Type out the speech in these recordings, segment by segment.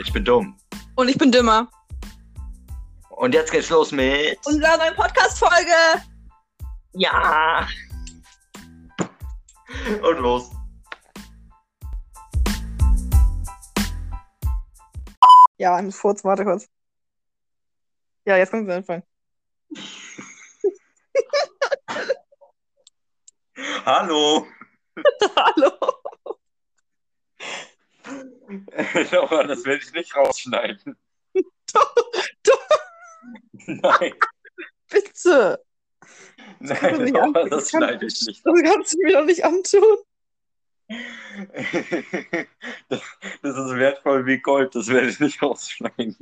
Ich bin dumm. Und ich bin dümmer. Und jetzt geht's los mit. Unserer neuen Podcast-Folge. Ja. Und los. Ja, ein Furz, warte kurz. Ja, jetzt kannst du anfangen. Hallo. Hallo. Aber das werde ich nicht rausschneiden. Doch, doch, Nein, bitte. nein, aber an- das schneide ich nicht. Das kannst du mir doch nicht antun. Das, das ist wertvoll wie Gold, das werde ich nicht rausschneiden.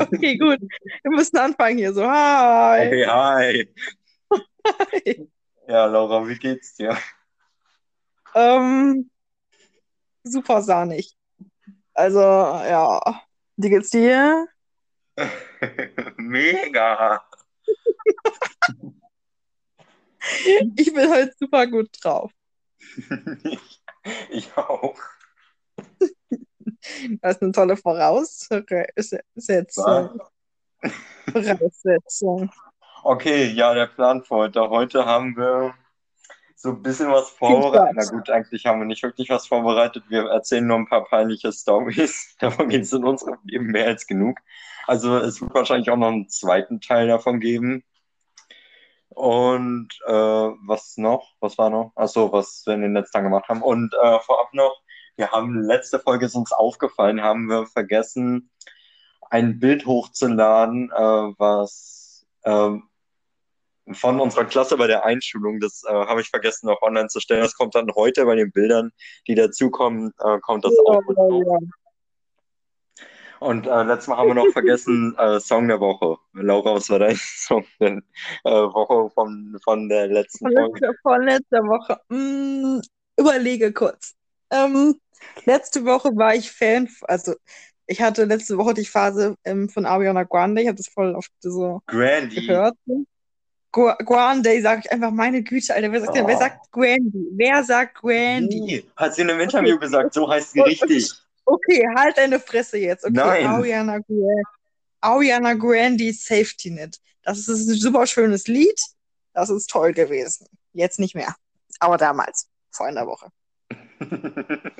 okay, gut. Wir müssen anfangen hier so. Hi. Okay, hi. Hi. Ja, Laura, wie geht's dir? Ähm, super sahnig. Also, ja. Wie geht's dir? Mega. Ich bin halt super gut drauf. Ich, ich auch. Das ist eine tolle Voraussetzung. Voraussetzung. Okay, ja, der Plan für heute. Heute haben wir so ein bisschen was vorbereitet. Na gut, eigentlich haben wir nicht wirklich was vorbereitet. Wir erzählen nur ein paar peinliche Stories. Davon gibt es in unserem Leben mehr als genug. Also es wird wahrscheinlich auch noch einen zweiten Teil davon geben. Und äh, was noch? Was war noch? Achso, was wir in den letzten Tagen gemacht haben. Und äh, vorab noch, wir haben letzte Folge ist uns aufgefallen, haben wir vergessen, ein Bild hochzuladen, äh, was ähm, von unserer Klasse bei der Einschulung, das äh, habe ich vergessen noch online zu stellen. Das kommt dann heute bei den Bildern, die dazukommen, äh, kommt das auch mit. Ja, Und äh, letztes Mal haben wir noch vergessen, äh, Song der Woche. Laura, was war dein Song der äh, Woche von, von der letzten Folge? letzter, von letzter Woche. Mm, überlege kurz. Ähm, letzte Woche war ich Fan, also ich hatte letzte Woche die Phase ähm, von Ariana Grande, ich habe das voll oft so Grandy. gehört. Gu Grande, sage ich einfach, meine Güte, Alter, wer sagt, denn, wer Oh. sagt Grandy? Wer sagt Grandy? Wie? Hat sie in einem Interview gesagt, so heißt sie richtig. Okay, halt deine Fresse jetzt. Okay, Nein. Ariana Grande, Ariana Grande Safety Net. Das ist ein super schönes Lied. Das ist toll gewesen. Jetzt nicht mehr. Aber damals, vor einer Woche.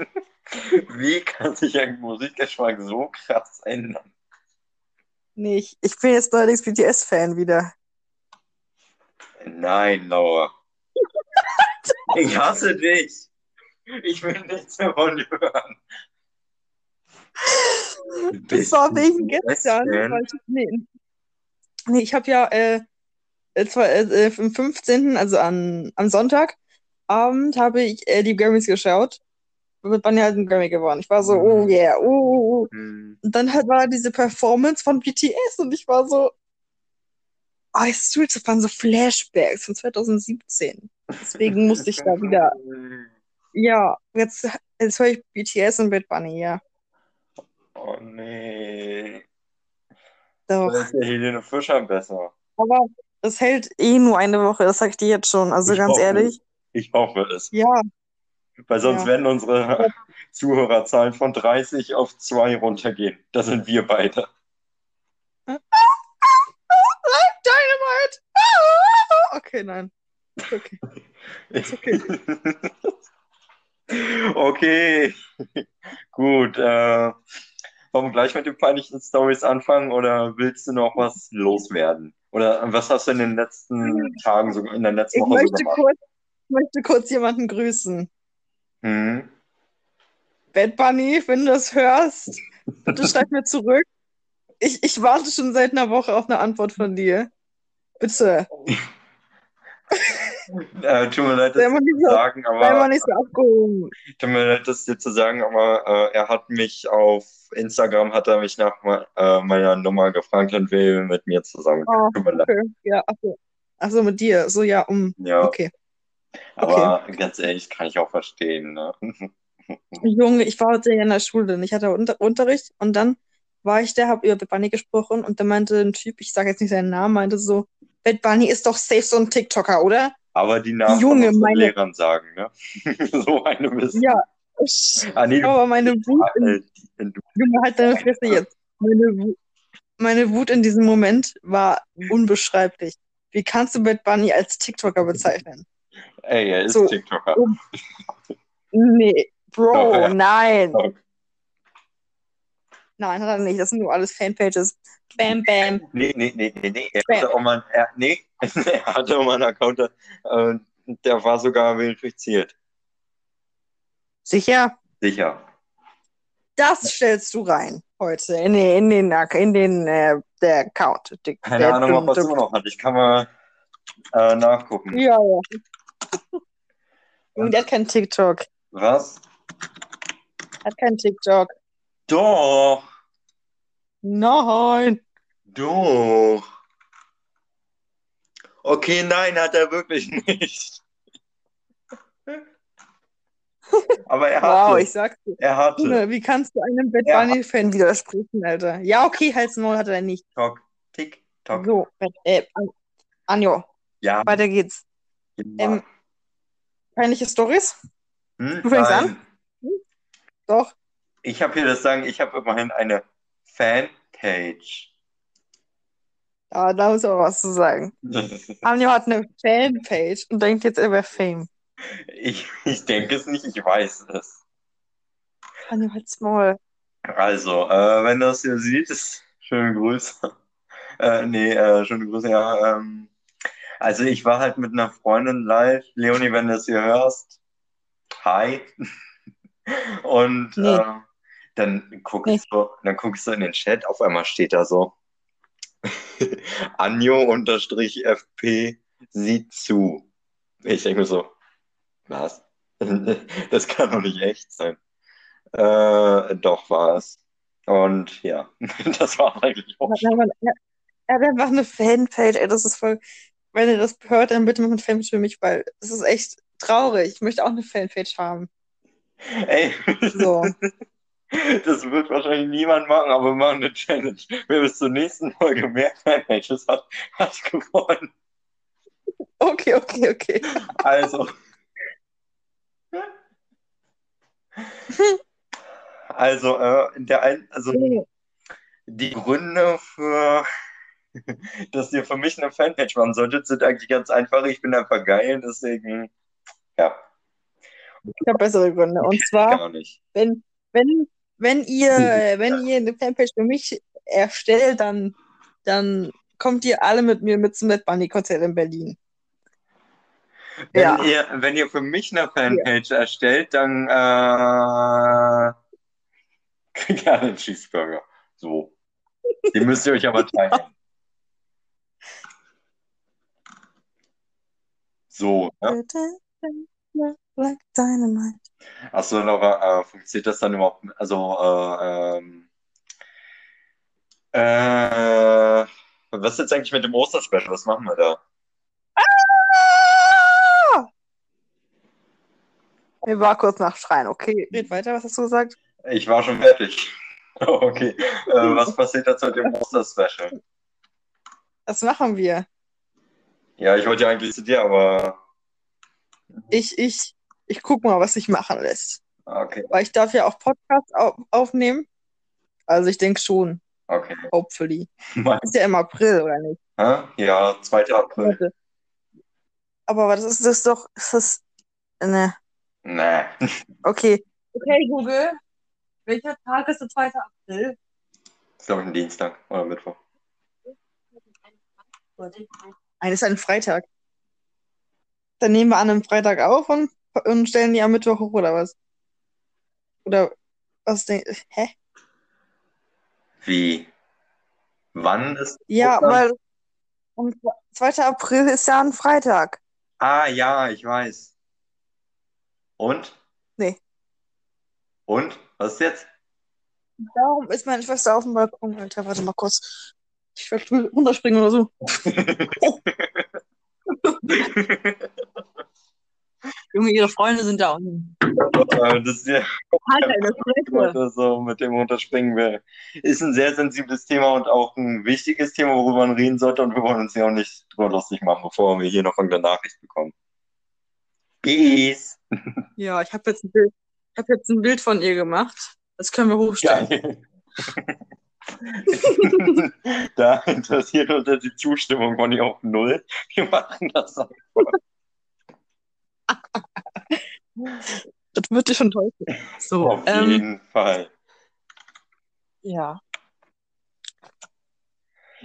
Wie kann sich ein Musikgeschmack so krass ändern? Nee, ich, ich bin jetzt neuerdings BTS-Fan wieder. Nein, Laura. Ich hasse dich. Ich will nichts mehr von dir hören. Das war wegen gestern. Ich, nee, nee, ich habe ja äh, äh, äh, äh, am 15., also an, am Sonntagabend, habe ich äh, die Grammys geschaut. Mit Bunny hat einen Grammy gewonnen. Ich war so, oh Mhm. yeah, oh, oh, oh. Hm. Und dann halt war diese Performance von BTS und ich war so, oh, weißt du, das waren so Flashbacks von 2017. Deswegen musste ich da wieder, ja, jetzt, jetzt höre ich BTS und Bad Bunny, ja. Oh nee. Doch. Da ist ja Helene Fischer besser. Aber es hält eh nur eine Woche, das sag ich dir jetzt schon. Also Ich ganz hoffe ehrlich, Ich hoffe es. ja, Weil sonst Ja. werden unsere Zuhörerzahlen von 30 auf 2 runtergehen. Das sind wir beide. Dynamite! Ah! Okay, nein. Ist okay. Ist okay. Okay, gut. Äh, wollen wir gleich mit den peinlichen Stories anfangen oder willst du noch was loswerden? Oder was hast du in den letzten Tagen, so in der letzten Ich Woche so möchte gemacht? kurz, ich möchte kurz jemanden grüßen. Hm? Bad Bunny, wenn du das hörst, bitte schreib mir zurück. Ich, ich warte schon seit einer Woche auf eine Antwort von dir. Bitte. Äh, tut mir leid, das zu so, sagen, aber nicht so abgehoben. tut mir leid, das dir zu sagen, aber äh, er hat mich auf Instagram hat er mich nach äh, meiner Nummer gefragt und will mit mir zusammen. Oh, Tut mir leid. okay. Ja, achso. Achso, mit dir. So, ja, um. Ja, Okay. aber ganz ehrlich, kann ich auch verstehen, ne? Junge, ich war heute in der Schule und ich hatte Unter Unterricht und dann war ich da, habe über Bunny gesprochen und dann meinte ein Typ, ich sage jetzt nicht seinen Namen, meinte so, Bad Bunny ist doch safe so ein TikToker, oder? Aber die Namen Junge, von meine- Lehrern sagen, ne? So eine Mist. Ja, Ah, nee, Aber meine Wut, in, äh, die- du, Junge, halt deine Fresse jetzt. Meine, Wu- meine Wut in diesem Moment war unbeschreiblich. Wie kannst du Bad Bunny als TikToker bezeichnen? ey, er ist So. TikToker. Oh. Nee, Bro, Doch, ja. nein. Doch. Nein, hat er nicht. Das sind nur alles Fanpages. Bam, bam. Nee, nee, nee, nee, nee. Er hatte auch mal, er, nee, er hatte auch mal einen Account, äh, der war sogar verifiziert. Sicher? Sicher. Das stellst du rein heute in den, in den, in den äh, der Account. Die- Keine der- Ahnung, ob er es immer noch hat. Ich kann mal äh, nachgucken. Ja, ja. Junge, der hat keinen TikTok. Was? Hat keinen TikTok. Doch, Nein. doch. Okay, nein, hat er wirklich nicht. Aber er Wow, hatte. ich sag's dir. Er hatte. Wie kannst du einem Bad. Bunny-Fan widersprechen, Alter? Ja, okay, Hals Maul hat er nicht. Tok, tick, tock. So, äh, An- Anjo, Ja. weiter geht's. ja. Ähm, peinliche Stories? Hm? du fängst Nein. Doch. Ich habe hier das sagen, ich habe immerhin eine Fanpage. Ja, da muss auch was zu sagen. Anjo hat eine Fanpage und denkt jetzt, er wäre Fame. Ich, ich denke es nicht, ich weiß es. Anjo, halt's Maul. Also, äh, wenn das hier sieht, ist schöne Grüße. Äh, nee, äh, schöne Grüße, ja. Ähm, also ich war halt mit einer Freundin live. Leonie, wenn du das hier hörst, hi. Und Nee. äh, dann guck ich so, dann guck ich so in den Chat, auf einmal steht da so Anjo-FP sieht zu. Ich denke mir so, was? Das kann doch nicht echt sein. Äh, doch war es. Und ja, das war eigentlich auch er hat einfach eine Fanpage, ey, das ist voll. Wenn ihr das hört, dann bitte macht eine Fanpage für mich, weil es ist echt traurig. Ich möchte auch eine Fanpage haben. Ey, So. Das wird wahrscheinlich niemand machen, aber wir machen eine Challenge. Wer bis zur nächsten Folge mehr Fanpages hat, hat gewonnen. Okay, okay, okay. Also. Also, äh, der ein, also die Gründe für, dass ihr für mich eine Fanpage machen solltet, sind eigentlich ganz einfach. Ich bin einfach geil, deswegen, ja, Ich habe bessere Gründe. Und zwar, wenn, wenn, wenn ihr, wenn ihr eine Fanpage für mich erstellt, dann, dann kommt ihr alle mit mir mit zum Mad Bunny Konzert in Berlin. Wenn Ja. ihr, wenn ihr für mich eine Fanpage erstellt, dann äh, kriegt ihr einen Cheeseburger. So. Den müsst ihr euch aber teilen. So, ne? Like Dynamite. Achso, Laura, äh, funktioniert das dann überhaupt? Also, äh, ähm, äh, was ist jetzt eigentlich mit dem Osterspecial? Was machen wir da? Ich war kurz nach Schreien. Okay, red weiter. Was hast du gesagt? Ich war schon fertig. Okay. Äh, was passiert jetzt mit dem Osterspecial? Was machen wir? Ja, ich wollte ja eigentlich zu dir, aber Ich, ich, ich guck mal, was sich machen lässt. okay, Weil ich darf ja auch Podcasts au aufnehmen. Also ich denke schon, okay. hopefully. Mein- Ist ja im April, oder nicht? Hä? Ja, 2. April. Warte. Aber das ist das doch, ist das, ne, Nee. okay. Okay, Google. Welcher Tag ist der 2. April? Ist glaube ich ein Dienstag oder Mittwoch. Nein, ist ein Freitag. Dann nehmen wir an einem Freitag auf und, und stellen die am Mittwoch hoch, oder was? Oder was denkst Hä? Wie? Wann ist Ja, Ostern? weil am 2. April ist ja ein Freitag. Ah, ja, ich weiß. Und? Nee. Und? Was ist jetzt? Darum ist meine Schwester auf dem Balkon. Alter, warte mal kurz. Ich werde runterspringen oder so. Junge, ihre Freunde sind da unten. Das ist ja heute so mit dem Runterspringen will. Ist ein sehr sensibles Thema und auch ein wichtiges Thema, worüber man reden sollte. Und wir wollen uns ja auch nicht drüber lustig machen, bevor wir hier noch irgendeine Nachricht bekommen. Peace. Ja, ich habe jetzt ein Bild. habe jetzt ein Bild von ihr gemacht. Das können wir hochstellen. Geil. Da interessiert uns die Zustimmung von ihr auf null. Wir machen das einfach. Das wird dich schon täuschen. So, Auf ähm, jeden Fall. ja.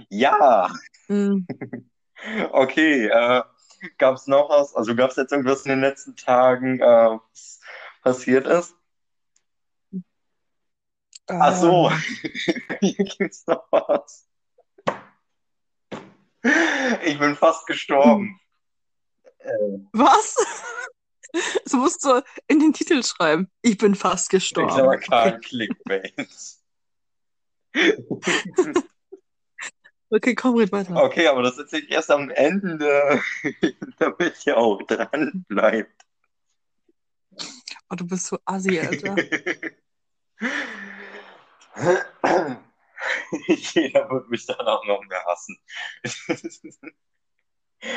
Ja, Hm. okay. Äh, gab es noch was? Also gab es jetzt irgendwas in den letzten Tagen, äh, was passiert ist? Ach so, Ähm, hier gibt's noch was. Ich bin fast gestorben. Äh, was? Das musst du in den Titel schreiben. Ich bin fast ich glaube, gestorben. kein Clickbait. Okay, komm, red weiter. Okay, aber das erzähle ich erst am Ende, damit ihr auch dran bleibt. Oh, du bist so assi, Alter. Jeder wird mich dann auch noch mehr hassen.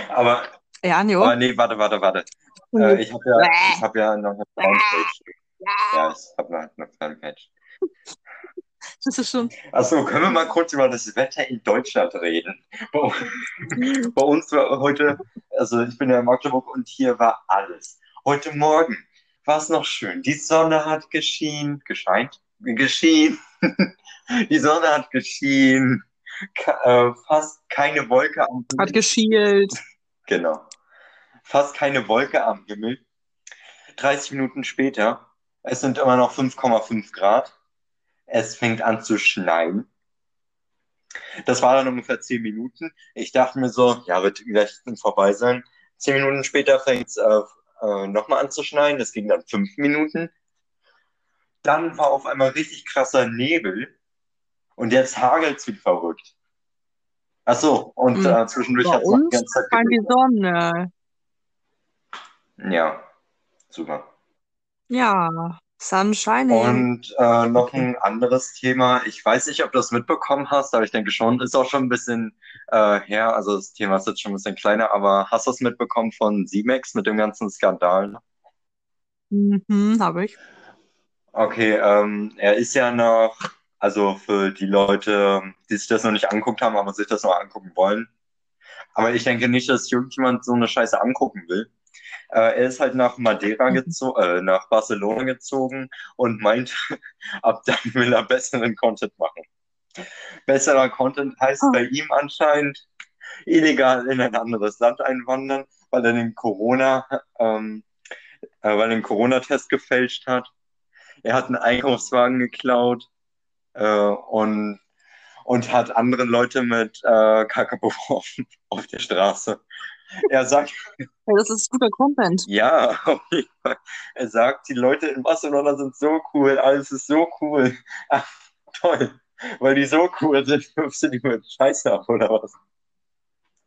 Aber, Ja, Anjo. aber nee, warte, warte, warte. Äh, ich habe ja, ich hab ja noch eine Fanpage. Ja, ich habe noch eine Fanpage. Das ist schon. Achso, können wir mal kurz über das Wetter in Deutschland reden? Bei, bei uns war heute, also ich bin ja in Magdeburg und hier war alles. Heute Morgen war es noch schön. Die Sonne hat geschienen, gescheint, geschienen. Die Sonne hat geschienen. Ka äh, fast keine Wolke am Hat Himmel. geschielt. Genau. Fast keine Wolke am Himmel. 30 Minuten später, es sind immer noch 5,5 Grad. Es fängt an zu schneien. Das war dann ungefähr 10 Minuten. Ich dachte mir so, ja, wird gleich vorbei sein. 10 Minuten später fängt es äh, äh, nochmal an zu schneien. Das ging dann 5 Minuten. Dann war auf einmal richtig krasser Nebel. Und jetzt hagelt es wie verrückt. Ach so, und Hm. äh, zwischendurch hat es noch die ganze Zeit die. Sonne. Ja, super. Ja, Sunshine. Und äh, noch Okay. ein anderes Thema. Ich weiß nicht, ob du das mitbekommen hast, aber ich denke schon, ist auch schon ein bisschen äh, her. Also das Thema ist jetzt schon ein bisschen kleiner, aber hast du es mitbekommen von Simex mit dem ganzen Skandal? Mhm, habe ich. Okay, ähm, er ist ja noch, also für die Leute, die sich das noch nicht angeguckt haben, aber sich das noch angucken wollen. Aber ich denke nicht, dass irgendjemand so eine Scheiße angucken will. Äh, er ist halt nach Madeira Mhm. gezogen, äh, nach Barcelona gezogen und meint, ab dann will er besseren Content machen. Besserer Content heißt Oh. bei ihm anscheinend illegal in ein anderes Land einwandern, weil er den Corona, ähm, äh, weil er den Corona-Test gefälscht hat. Er hat einen Einkaufswagen geklaut äh, und, und hat andere Leute mit äh, Kacke beworfen auf der Straße. Er sagt, Ja, das ist guter Content. ja. Er sagt, die Leute in Barcelona sind so cool, alles ist so cool. Ach, toll. Weil die so cool sind, wirfst du die mit Scheiße ab, oder was?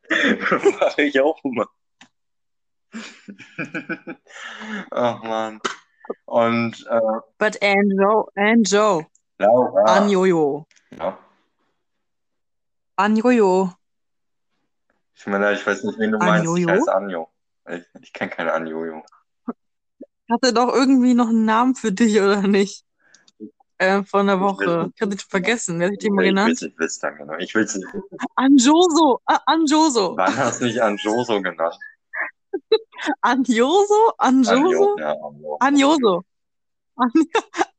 Mache ich auch immer. Ach man. Und äh, But Anjo, Anjo, Laura. Anjojo, Ja. Anjojo. Mir leid, ich weiß nicht, wen du meinst. Ich Anjojo? heiße Anjo. Ich, ich kenne keine Anjojo. Hatte doch irgendwie noch einen Namen für dich, oder nicht? Äh, einer Ich Woche. Ich hatte dich vergessen. Wer hat dich mal Ich will genannt? es nicht genau. Ich will es nicht. Anjoso. Ah, Anjoso. Wann hast du mich Anjoso genannt? Anjoso? Anjoso? Anjoso. An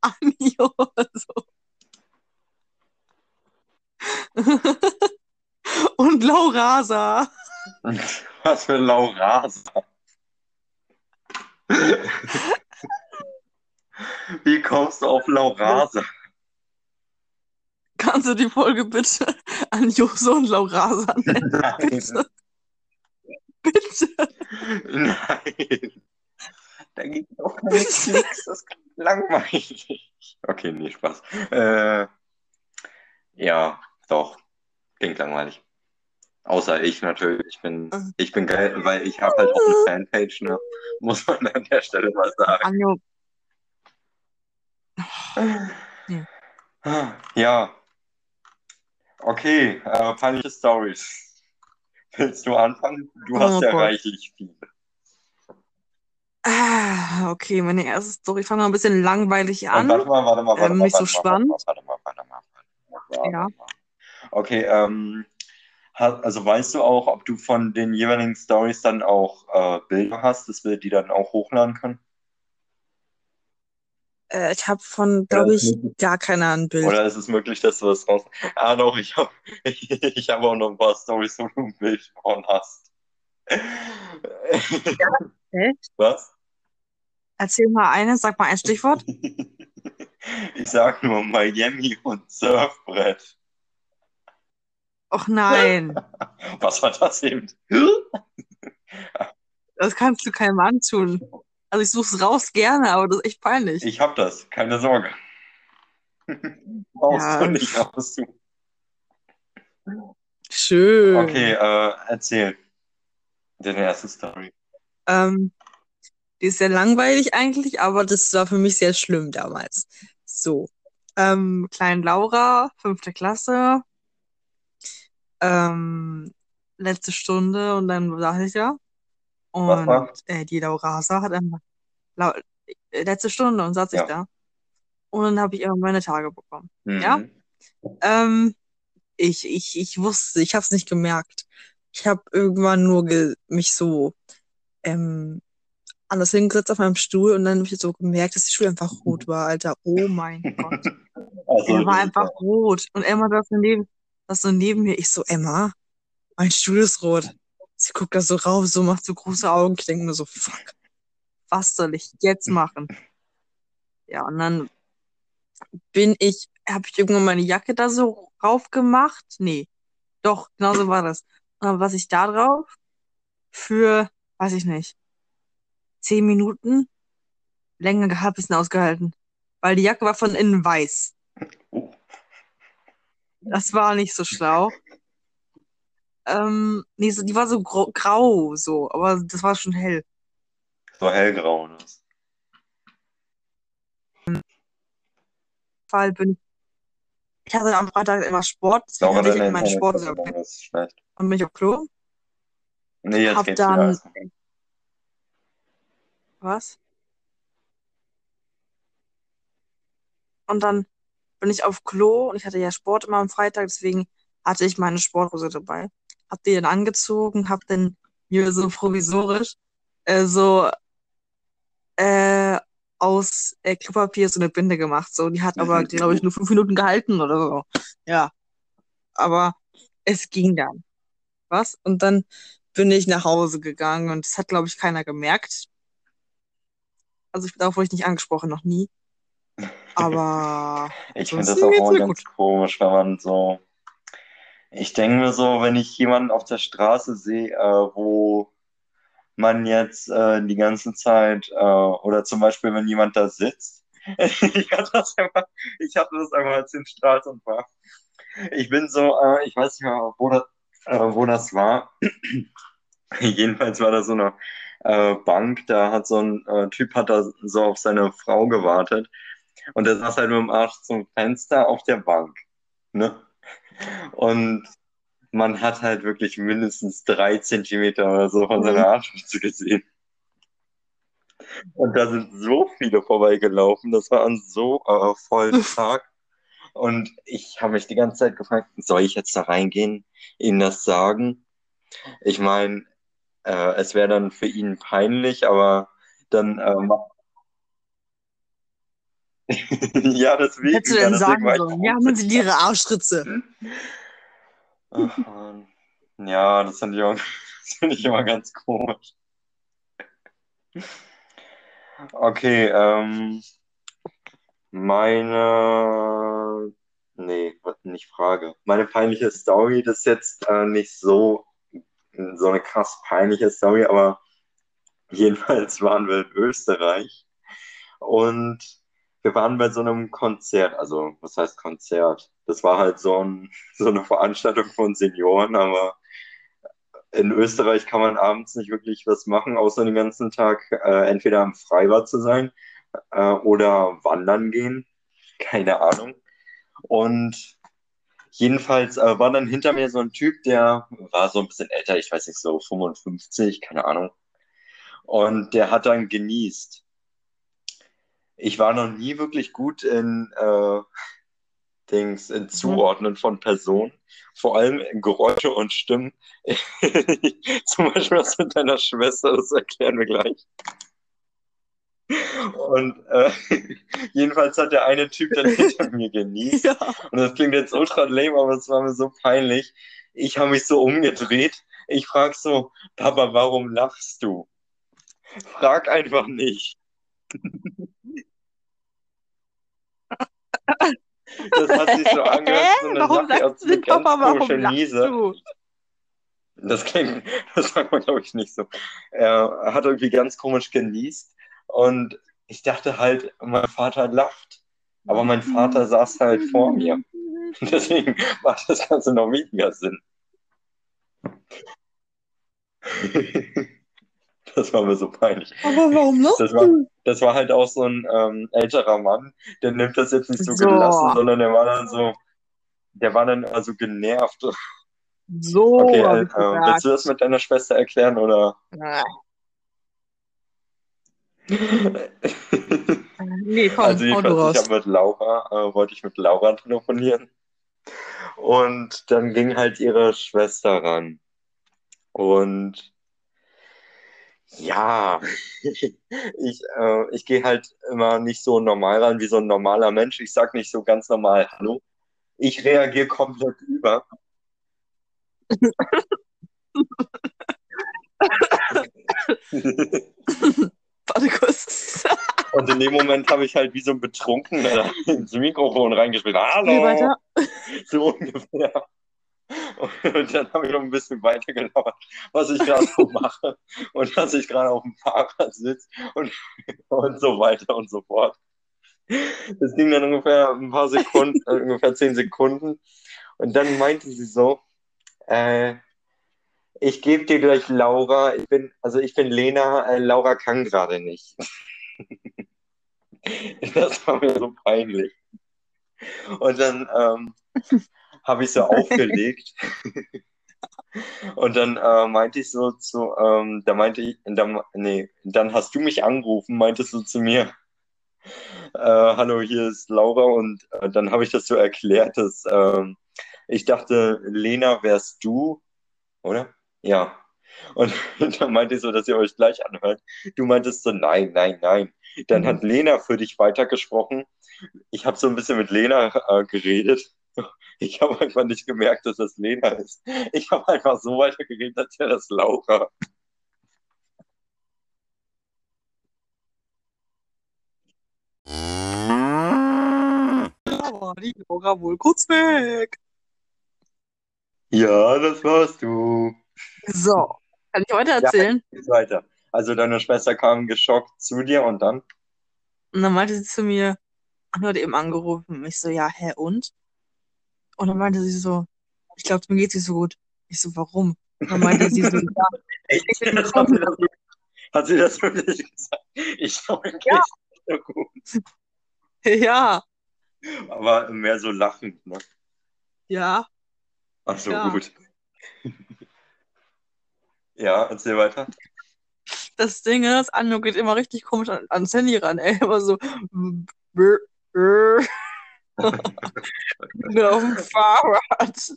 Anjoso. Und Laurasa. Was für Laurasa. Wie kommst du auf Laurasa? Kannst du die Folge bitte Anjoso und Laurasa nennen? Nein, Bitte. Bitte. nein. Da es auch Klicks, das klingt langweilig. Okay, nee, Spaß. Äh, ja, doch, klingt langweilig. Außer ich natürlich, ich bin, ich bin geil, weil ich habe halt auch eine Fanpage, ne? Muss man an der Stelle mal sagen. Anjo. Ja. Okay, äh, peinliche Stories. Willst du anfangen? Du hast Oh ja Gott. reichlich viele. Ah, okay, meine erste Story. Ich fange mal ein bisschen langweilig Und an. warte mal, warte mal, warte Ähm, mal, nicht so warte mal, warte mal, warte mal, warte mal, warte mal, Ja. Okay, ähm, also weißt du auch, ob du von den jeweiligen Stories dann auch äh, Bilder hast, dass wir die dann auch hochladen können? Äh, ich habe von, glaube ich, gar keiner ein Bild. oder ist es möglich, dass du was raus... Ah, doch, ich habe ich hab auch noch ein paar Stories, wo du ein Bild von hast. Echt? Was? Erzähl mal eine, sag mal ein Stichwort. Ich sag nur Miami und Surfbrett. Och nein, Was war das eben? das kannst du keinem antun. Also ich suche es raus gerne, aber das ist echt peinlich. Ich hab das, keine Sorge. Brauchst Ja, du nicht, du. schön. Okay, äh, erzähl. Deine erste Story. Ähm, die ist sehr langweilig eigentlich, aber das war für mich sehr schlimm damals. So, ähm, Klein Laura, fünfte Klasse, ähm, letzte Stunde und dann saß ich war? und äh, die Laura Hase hat einfach lau äh, letzte Stunde und saß ich Ja. da und dann habe ich irgendwann meine Tage bekommen. Ja, Mhm. ähm, ich, ich, ich wusste, ich habe es nicht gemerkt. Ich habe irgendwann nur mich so ähm, anders hingesetzt auf meinem Stuhl und dann habe ich so gemerkt, dass die Stuhl einfach rot war, Alter. Oh mein Gott. Also, Er war einfach ja. rot. Und Emma saß so neben, saß so neben mir. Ich so, Emma, mein Stuhl ist rot. Sie guckt da so rauf, so macht so große Augen. Ich denke mir so, fuck, was soll ich jetzt machen? Ja, und dann bin ich, habe ich irgendwann meine Jacke da so rauf gemacht? Nee, doch, genau so war das. Und dann was ich da drauf für, weiß ich nicht, zehn Minuten länger gehabt, bisschen ausgehalten. Weil die Jacke war von innen weiß. Das war nicht so schlau. Ähm, nee, so, die war so grau, grau, so, aber das war schon hell. So hellgrau. Ne? Fall bin ich hatte am Freitag immer Sport, deswegen hatte ich deine meinen Sport und bin ich auf Klo. Nee, jetzt Hab geht's wieder. dann, Also. was? Und dann bin ich auf Klo und ich hatte ja Sport immer am Freitag, deswegen hatte ich meine Sporthose dabei. Hab die dann angezogen, hab dann mir so provisorisch äh, so äh, aus äh, Klopapier so eine Binde gemacht. So, die hat aber, glaube ich, nur fünf Minuten gehalten oder so. Ja, aber es ging dann. Was? Und dann bin ich nach Hause gegangen und das hat, glaube ich, keiner gemerkt. Also ich darauf wurde ich nicht angesprochen, noch nie. Aber Ich finde das auch immer ganz gut. komisch, wenn man so. Ich denke mir so, wenn ich jemanden auf der Straße sehe, äh, wo man jetzt äh, die ganze Zeit, äh, oder zum Beispiel, wenn jemand da sitzt. Ich hatte das einmal, ich hatte das einmal als Stralsund war. Ich bin so, äh, ich weiß nicht mehr, wo das, äh, wo das war. Jedenfalls war da so eine äh, Bank, da hat so ein Typ hat da so auf seine Frau gewartet und der saß halt mit dem Arsch zum Fenster auf der Bank. Ne? Und man hat halt wirklich mindestens drei Zentimeter oder so von seiner Mhm. Arschspitze gesehen. Und da sind so viele vorbeigelaufen, das war an so äh, vollen Tag. Und ich habe mich die ganze Zeit gefragt, soll ich jetzt da reingehen, ihm das sagen? Ich meine, äh, es wäre dann für ihn peinlich, aber dann, ähm, ja, deswegen, hättest du ja, denn deswegen sagen sollen? Ja, haben Sie Ihre Arschritze. Ach, Mann. Ja, das finde ich, auch- das finde ich immer ganz komisch. Okay, ähm, meine, nee, nicht Frage. Meine peinliche Story, das ist jetzt äh, nicht so, so eine krass peinliche Story, aber jedenfalls waren wir in Österreich und wir waren bei so einem Konzert, also was heißt Konzert? Das war halt so, ein, so eine Veranstaltung von Senioren, aber in Österreich kann man abends nicht wirklich was machen, außer den ganzen Tag äh, entweder am Freibad zu sein äh, oder wandern gehen. Keine Ahnung. Und jedenfalls äh, war dann hinter mir so ein Typ, der war so ein bisschen älter, ich weiß nicht, so 55, keine Ahnung. Und der hat dann genießt. Ich war noch nie wirklich gut in äh, Dings, in Zuordnen von Personen, vor allem in Geräusche und Stimmen. Zum Beispiel das mit deiner Schwester, das erklären wir gleich. Und äh, jedenfalls hat der eine Typ dann hinter mir genießt. Ja. Und das klingt jetzt ultra lame, aber es war mir so peinlich. Ich habe mich so umgedreht. Ich frage so, Papa, warum lachst du? Frag einfach nicht. Das hat sich so angehört, so eine Warum sagst aus du denn, eine ganz Papa, warum komische lachst Niese. du? Das klingt, das sagt man, glaube ich, nicht so. Er hat irgendwie ganz komisch genießt und ich dachte halt, mein Vater lacht. Aber mein Vater saß halt vor mir. Deswegen macht das Ganze noch weniger Sinn. Das war mir so peinlich. Aber warum lachst Das war, du? das war halt auch so ein ähm, älterer Mann, der nimmt das jetzt nicht so So. gelassen, sondern der war dann so, der war dann also genervt. So, Okay, äh, äh, willst du das mit deiner Schwester erklären oder? Ah, Nee, komm, Also jedenfalls, ich habe mit Laura, äh, wollte ich mit Laura telefonieren. Und dann ging halt ihre Schwester ran. Und ja, ich, äh, ich gehe halt immer nicht so normal ran wie so ein normaler Mensch. Ich sag nicht so ganz normal Hallo. Ich reagiere komplett über. Warte kurz. Und in dem Moment habe ich halt wie so ein Betrunkener ins Mikrofon reingespielt. Hallo! So ungefähr. Und dann habe ich noch ein bisschen weiter gelauert, was ich gerade so mache und dass ich gerade auf dem Fahrrad sitze und, und so weiter und so fort. Das ging dann ungefähr ein paar Sekunden, äh, ungefähr zehn Sekunden. Und dann meinte sie so, äh, ich gebe dir gleich Laura, ich bin, also ich bin Lena, äh, Laura kann gerade nicht. Das war mir so peinlich. Und dann ähm, habe ich so aufgelegt. Und dann äh, meinte ich so zu, ähm, da meinte ich, dann, nee, dann hast du mich angerufen, meintest du zu mir, äh, hallo, hier ist Laura und äh, dann habe ich das so erklärt, dass ähm, ich dachte, Lena wärst du, oder? Ja. Und dann meinte ich so, dass ihr euch gleich anhört. Du meintest so, nein, nein, nein. Dann hat Lena für dich weitergesprochen. Ich habe so ein bisschen mit Lena äh, geredet. Ich habe einfach nicht gemerkt, dass das Lena ist. Ich habe einfach so weitergeredet, als wäre das Laura. Da war die Laura wohl kurz weg. Ja, das warst du. So, kann ich weiter erzählen? Geht's weiter. Also deine Schwester kam geschockt zu dir und dann? Und dann meinte sie zu mir, und hat eben angerufen. Ich so, ja, hä, und? Und dann meinte sie so, ich glaube, mir geht's nicht so gut. Ich so, warum? Und dann meinte sie so, ja, ich bin Das hat, sie das, wirklich gesagt? Ich glaube, mir Ja. geht's nicht so gut. ja, Aber mehr so lachend, ne? ja. Ach so, Ja. gut. Ja, erzähl weiter. Das Ding ist, Anno geht immer richtig komisch an, ans Handy ran, ey. Immer so, brr, brr. Bin auf dem Fahrrad.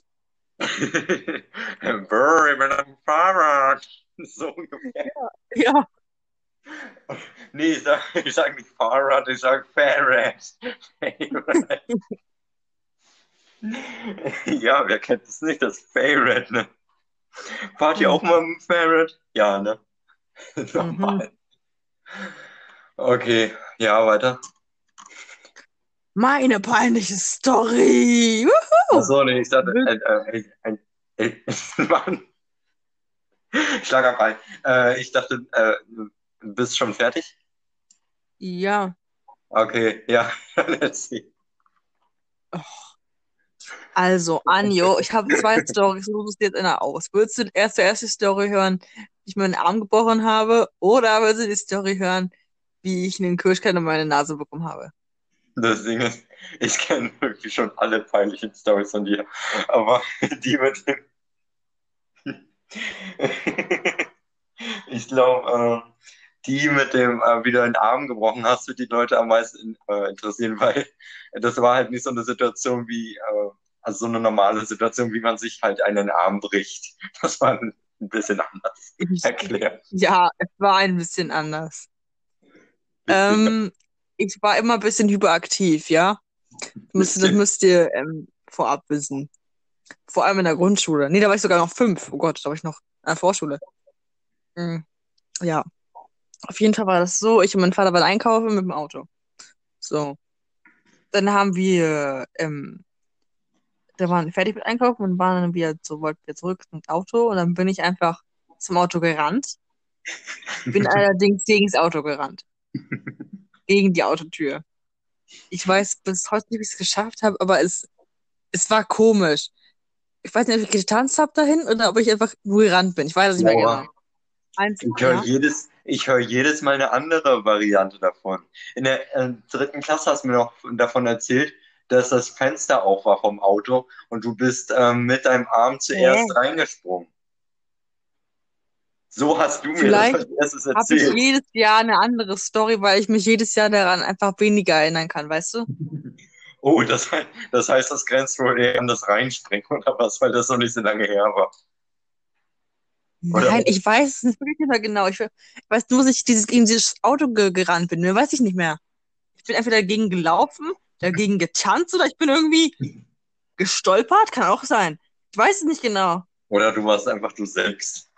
Brr, ich bin auf dem Fahrrad. So ungefähr. Ja, Nee, ich sag, ich sag nicht Fahrrad, ich sag Fahrrad. Fahrrad. Ja, wer kennt es nicht, das Fahrrad, ne? Fahrt ihr auch mal mit dem Fahrrad? Ja, ne? Normal. Okay, ja, weiter. Meine peinliche Story. Wuhu. Achso, nee, ich dachte, äh, äh, äh, äh, äh, Mann. Schlagerfrei. Äh, ich dachte, äh, du bist schon fertig? Ja, Okay, ja, also, Anjo, ich habe zwei Storys, du suchst jetzt einer aus. Würdest du erst die Story hören, wie ich meinen Arm gebrochen habe, oder würdest du die Story hören, wie ich einen Kirschkern in meine Nase bekommen habe? Das Ding ist, ich kenne wirklich schon alle peinlichen Stories von dir, aber die mit dem. Ich glaube, äh, die mit dem äh, wieder in den Arm gebrochen hast, wird die Leute am meisten äh, interessieren, weil das war halt nicht so eine Situation wie, äh, also so eine normale Situation, wie man sich halt einen Arm bricht. Das war ein bisschen anders erklärt. Ja, es war ein bisschen anders. Ähm, ich war immer ein bisschen hyperaktiv, ja. Müsst, das müsst ihr ähm, vorab wissen. Vor allem in der Grundschule. Nee, da war ich sogar noch fünf. Oh Gott, da war ich noch in der Vorschule. Mhm. Ja. Auf jeden Fall war das so, ich und mein Vater waren einkaufen mit dem Auto. So. Dann haben wir, ähm, da waren wir fertig mit einkaufen und waren dann wieder so, wollten wir zurück zum Auto und dann bin ich einfach zum Auto gerannt. Bin allerdings gegen das Auto gerannt. Gegen die Autotür. Ich weiß bis heute nicht, wie ich es geschafft habe, aber es, es war komisch. Ich weiß nicht, ob ich getanzt habe dahin oder ob ich einfach nur gerannt bin. Ich weiß es nicht mehr Boah. genau. Eins, Ich höre ja. jedes, ich höre jedes Mal eine andere Variante davon. In der äh, dritten Klasse hast du mir noch davon erzählt, dass das Fenster auf war vom Auto und du bist ähm, mit deinem Arm zuerst reingesprungen. So hast du mir Vielleicht das als erstes Habe ich erzählt. jedes Jahr eine andere Story, weil ich mich jedes Jahr daran einfach weniger erinnern kann, weißt du? Oh, das, das heißt, das grenzt wohl eher an das Reinspringen oder was, weil das noch nicht so lange her war. Oder- Nein, ich weiß es nicht mehr genau. Ich we- weiß nur, dass ich dieses, gegen dieses Auto ge gerannt bin. Mehr weiß ich nicht mehr. Ich bin entweder dagegen gelaufen, dagegen getanzt oder ich bin irgendwie gestolpert. Kann auch sein. Ich weiß es nicht genau. Oder du warst einfach du selbst.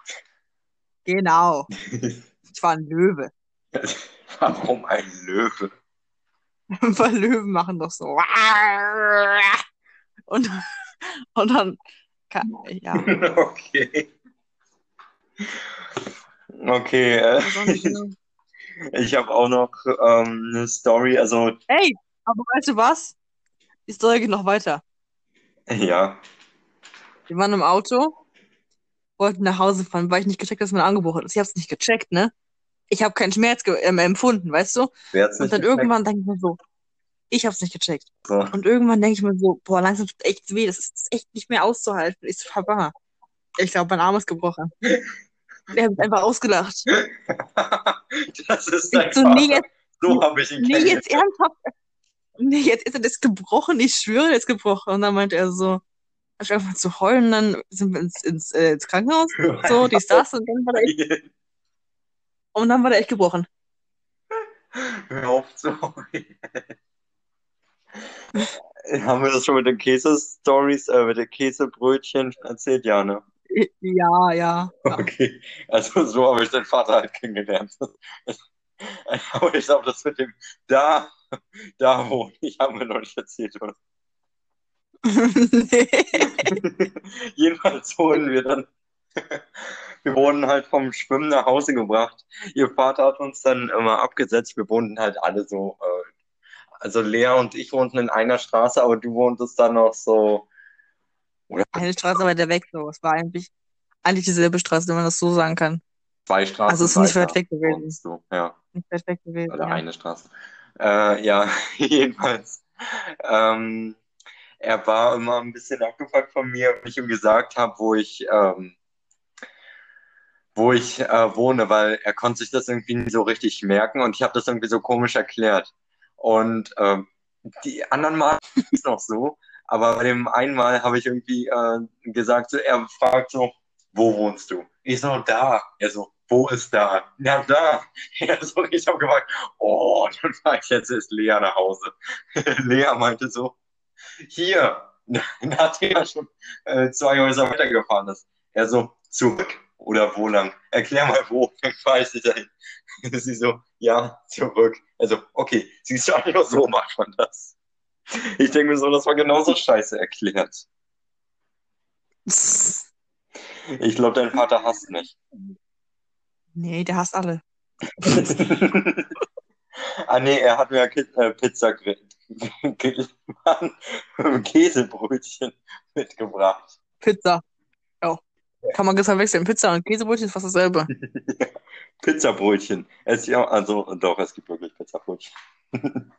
Genau. Ich war ein Löwe. Warum ein Löwe? Weil Löwen machen doch so. Und, und dann, kann, ja, Okay. Okay, äh, ich habe auch noch ähm, eine Story, also Hey, aber weißt du was? Die Story geht noch weiter. ja, Wir waren im Auto, wollten nach Hause fahren, weil ich nicht gecheckt, dass mein angebrochen ist. Ich hab's nicht gecheckt, ne? Ich habe keinen Schmerz ähm, empfunden, weißt du? wer Und dann gecheckt? irgendwann denke ich mir so, ich hab's nicht gecheckt. So. Und irgendwann denke ich mir so, boah, langsam tut echt weh, das ist echt nicht mehr auszuhalten. Ich so, Papa, ich glaube, mein Arm ist gebrochen. Der hat mich einfach ausgelacht. Das ist Ich so, nee, Vater. jetzt, So habe ich ihn nee, jetzt ernsthaft. Nee, jetzt ist er das gebrochen, ich schwöre, ist gebrochen. Und dann meinte er so, ich einfach zu heulen, dann sind wir ins, ins, äh, ins Krankenhaus. So, dies, das, und dann war der echt, und dann war der echt gebrochen. Hör auf zu heulen. Haben wir das schon mit den Käse-Stories, äh, mit den Käsebrötchen erzählt? Ja, ne? Ja, ja. Okay, also so habe ich den Vater halt kennengelernt. Aber ich glaube, das mit dem da, da wo ich haben wir noch nicht erzählt, oder? nee. Jedenfalls wurden wir dann, wir wurden halt vom Schwimmen nach Hause gebracht. Ihr Vater hat uns dann immer abgesetzt. Wir wohnten halt alle so, äh, also Lea und ich wohnten in einer Straße, aber du wohntest dann noch so, Eine Straße weiter weg, so. Es war eigentlich, eigentlich dieselbe Straße, wenn man das so sagen kann. zwei Straßen Also es ist nicht weit weg gewesen. du, ja. Nicht weit weg gewesen. Oder Ja. eine Straße. Äh, ja, jedenfalls. Ähm, er war immer ein bisschen abgefuckt von mir, wenn ich ihm gesagt habe, wo ich, ähm, wo ich äh, wohne, weil er konnte sich das irgendwie nicht so richtig merken und ich habe das irgendwie so komisch erklärt. Und ähm, die anderen Mal ist noch so, aber bei dem einen Mal habe ich irgendwie äh, gesagt, so, er fragt so, wo wohnst du? Ich so, da. Er so, wo ist da? Ja, da. Ja, so, ich habe gefragt, oh, dann fahre ich jetzt ist Lea nach Hause. Lea meinte so, hier, nachdem er schon äh, zwei Häuser weitergefahren ist. Er so, zurück oder wo lang? Erklär mal wo, dann fahre ich dahin. Sie so, ja, zurück. Also, okay, siehst du, einfach so macht man das. Ich denke mir so, das war genauso scheiße erklärt. Ich glaube, dein Vater hasst mich. Nee, der hasst alle. Ah nee, er hat mir äh, Pizza Käsebrötchen mitgebracht. Pizza. Ja. Kann man das verwechseln. Pizza und Käsebrötchen ist fast dasselbe. Pizzabrötchen. Es, ja, also doch, es gibt wirklich Pizzabrötchen.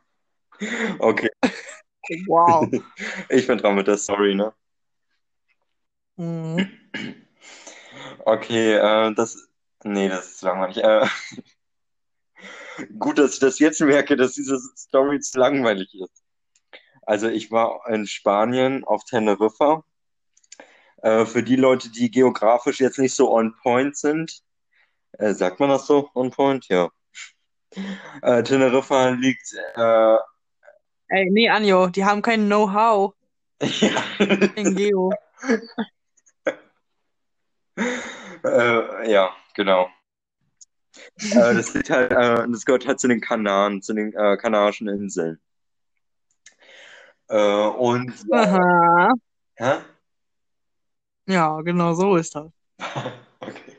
okay, Wow. ich bin dran mit der Story, ne? Mhm. Okay, äh, das. Nee, das ist langweilig. Äh, Gut, dass ich das jetzt merke, dass diese Story zu langweilig ist. Also ich war in Spanien auf Teneriffa. Äh, für die Leute, die geografisch jetzt nicht so on point sind, äh, sagt man das so, on point? Ja. Äh, Teneriffa liegt. Äh, Ey, nee, Anjo, die haben kein Know-how ja. in Geo. äh, ja, genau. Äh, das, liegt halt, äh, das gehört halt zu den Kanaren, zu den äh, Kanarischen Inseln. Äh, und Aha. Hä? Ja, genau so ist das. Okay.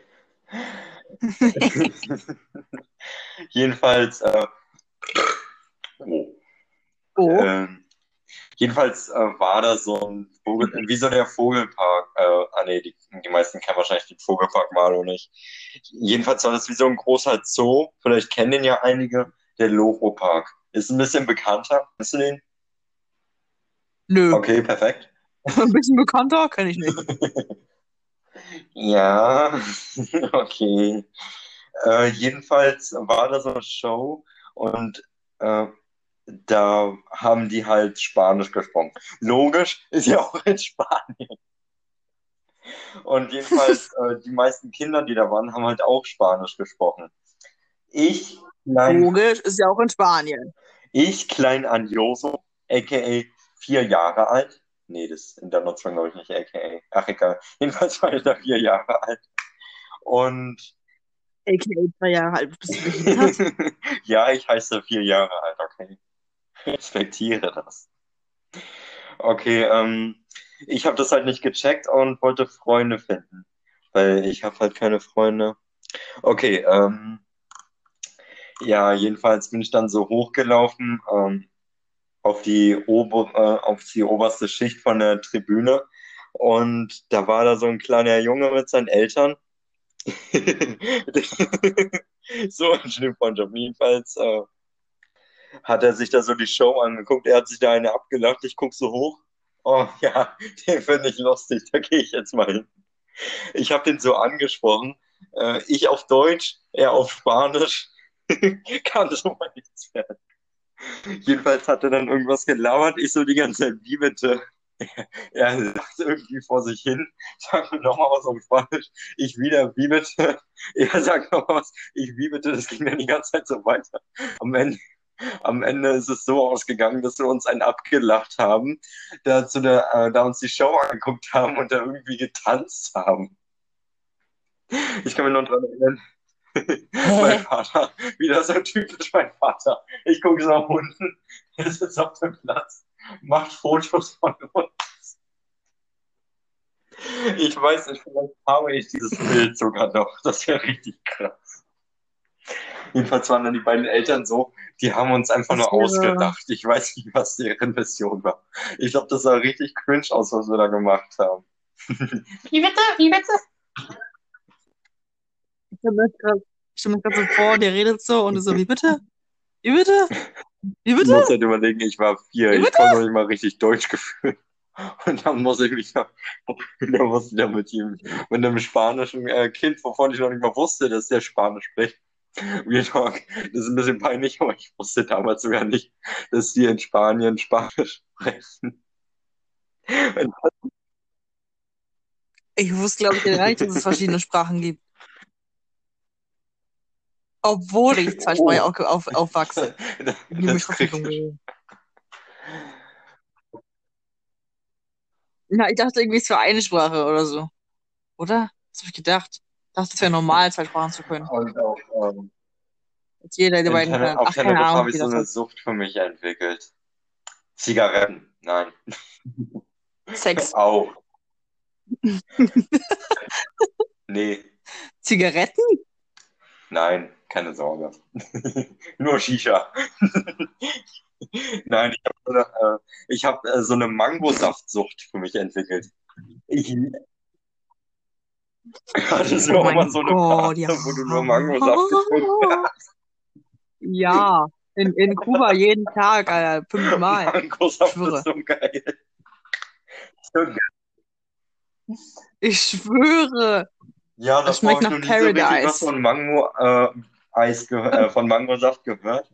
Jedenfalls, äh, Oh. ähm, jedenfalls äh, war da so ein Vogel, wie so der Vogelpark. Äh, ah nee, die, die meisten kennen wahrscheinlich den Vogelpark Malo nicht. Jedenfalls war das wie so ein großer Zoo. Vielleicht kennen den ja einige. Der Loro Park. Ist ein bisschen bekannter. Kennst du den? Nö. Okay, perfekt. Ein bisschen bekannter, kenne ich nicht. Ja, okay. Äh, jedenfalls war da so eine Show und äh, da haben die halt Spanisch gesprochen. Logisch, ist ja auch in Spanien. Und jedenfalls, äh, die meisten Kinder, die da waren, haben halt auch Spanisch gesprochen. Ich, klein, Logisch, ist ja auch in Spanien. ich, klein Anjoso, aka vier Jahre alt. Nee, das in der Nutzung glaube ich nicht, aka. Ach, egal. Jedenfalls war ich da vier Jahre alt. Und AKA drei Jahre alt. Bist du ja, ich heiße vier Jahre alt, okay. Respektiere das. Okay, ähm, ich habe das halt nicht gecheckt und wollte Freunde finden, weil ich habe halt keine Freunde. Okay, ähm, ja, jedenfalls bin ich dann so hochgelaufen ähm, auf die ober, äh, auf die oberste Schicht von der Tribüne und da war da so ein kleiner Junge mit seinen Eltern. So ein Schnippfreundschaft. Jedenfalls äh, hat er sich da so die Show angeguckt. Er hat sich da eine abgelacht. Ich guck so hoch. Oh ja, den finde ich lustig. Da gehe ich jetzt mal hin. Ich habe den so angesprochen. Äh, ich auf Deutsch, er auf Spanisch. Kann schon mal nichts werden. Jedenfalls hat er dann irgendwas gelauert. Ich so die ganze Zeit, wie bitte? Er lacht irgendwie vor sich hin, sagt nochmal was auf Spanisch. Ich wieder, wie bitte? Er sagt noch was, ich wie bitte, das ging dann die ganze Zeit so weiter. Am Ende, am Ende ist es so ausgegangen, dass wir uns einen abgelacht haben, da, zu der, äh, da uns die Show angeguckt haben und da irgendwie getanzt haben. Ich kann mich noch dran erinnern. mein Vater, wieder so typisch mein Vater. Ich gucke so nach unten, er sitzt auf dem Platz, macht Fotos von uns. Ich weiß nicht, vielleicht habe ich dieses Bild sogar noch. Das wäre richtig krass. Jedenfalls waren dann die beiden Eltern so, die haben uns einfach nur ausgedacht. Ich weiß nicht, was deren Mission war. Ich glaube, das sah richtig cringe aus, was wir da gemacht haben. Wie bitte? Wie bitte? Ich stelle mir gerade stell mir grad so vor, der redet so und ist so, wie bitte? Wie bitte? Wie Ich bitte? muss halt überlegen, ich war vier, ich konnte noch nicht mal richtig Deutsch gefühlt. Und dann muss ich mich, da muss ich da mit ihm, mit einem spanischen äh, Kind, wovon ich noch nicht mal wusste, dass der Spanisch spricht. Real Talk, das ist ein bisschen peinlich, aber ich wusste damals sogar nicht, dass die in Spanien Spanisch sprechen. Ich wusste, glaube ich, gar nicht, dass es verschiedene Sprachen gibt. Obwohl ich zweisprachig auf, auf, aufwachse. das. Na, ich dachte irgendwie, es wäre eine Sprache oder so. Oder? Das habe ich gedacht. Ich dachte, es wäre normal, zwei Sprachen zu können. Und auch, ähm, Jetzt jeder der beiden kann. auf Ach, habe ich so das eine heißt. Sucht für mich entwickelt. Zigaretten, nein. Sex. Auch. Nee, Zigaretten? nein, keine Sorge. Nur Shisha. Nein, ich habe so eine, äh, hab, äh, so eine Mangosaftsucht für mich entwickelt. Ich hattest du Oh auch mal so eine Gott, Phase, ja. wo du nur Mangosaft getrunken hast? Ja, in, in Kuba jeden Tag, Alter, fünfmal. Mangosaft ist so geil. So geil. Ich schwöre. Ja, Das das schmeckt ich nach so Paradise. was von Mango, äh, Eis äh, von Mangosaft gehört.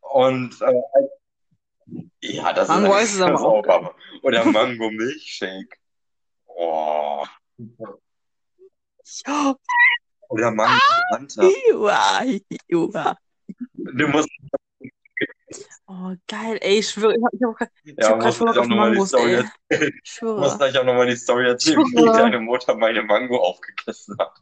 Und äh, ja, das Mango ist, Eis ist aber auch. Oder Mango Milchshake. Oh. Oder Mango Fanta. Iua, Iua. Du musst, Oh, geil, ey, ich schwöre, ich hab, ich hab, grad- ich ja, hab grad Bock auf Mangos, Story ey. Ich musst schwöre. gleich auch nochmal die Story erzählen, wie deine Mutter meine Mango aufgegessen hat.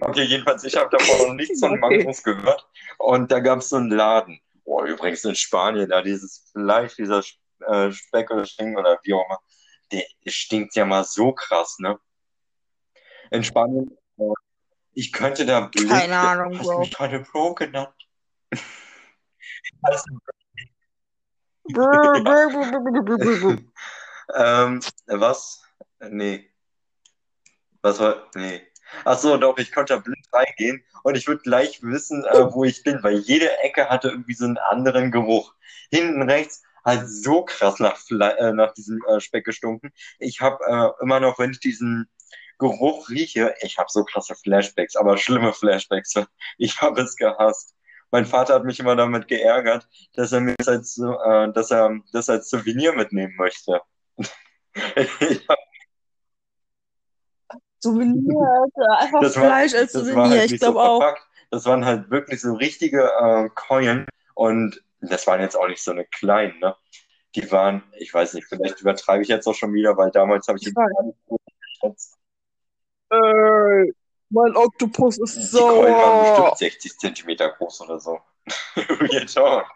Okay, jedenfalls, ich habe davon noch nichts von. Mangos gehört. Und da gab es so einen Laden. Oh, übrigens in Spanien, da dieses Fleisch, dieser äh, Speck oder Schinken oder wie auch immer, der stinkt ja mal so krass, ne? In Spanien, äh, ich könnte da blind. Keine Ahnung, Hast du Bro. mich gerade Bro genannt? Brr. Ähm, was? Nee. Was war? Nee. Ach so, doch, ich konnte da blind reingehen und ich würde gleich wissen, äh, wo ich bin, weil jede Ecke hatte irgendwie so einen anderen Geruch. Hinten rechts hat so krass nach, Fle äh, nach diesem äh, Speck gestunken. Ich habe äh, immer noch, wenn ich diesen Geruch rieche, ich habe so krasse Flashbacks, aber schlimme Flashbacks. Ich habe es gehasst. Mein Vater hat mich immer damit geärgert, dass er mir das als, äh, dass er das als Souvenir mitnehmen möchte. Souvenir, Alter. Einfach Das war- Fleisch als war Souvenir, halt ich nicht so glaube auch. verpackt. Das waren halt wirklich so richtige äh, Keulen und das waren jetzt auch nicht so eine kleinen, ne? Die waren, ich weiß nicht, vielleicht übertreibe ich jetzt auch schon wieder, weil damals habe ich die gar nicht so geschätzt. Ey, mein Oktopus ist Die Keulen waren sauer. bestimmt 60 Zentimeter groß oder so. Real Talk.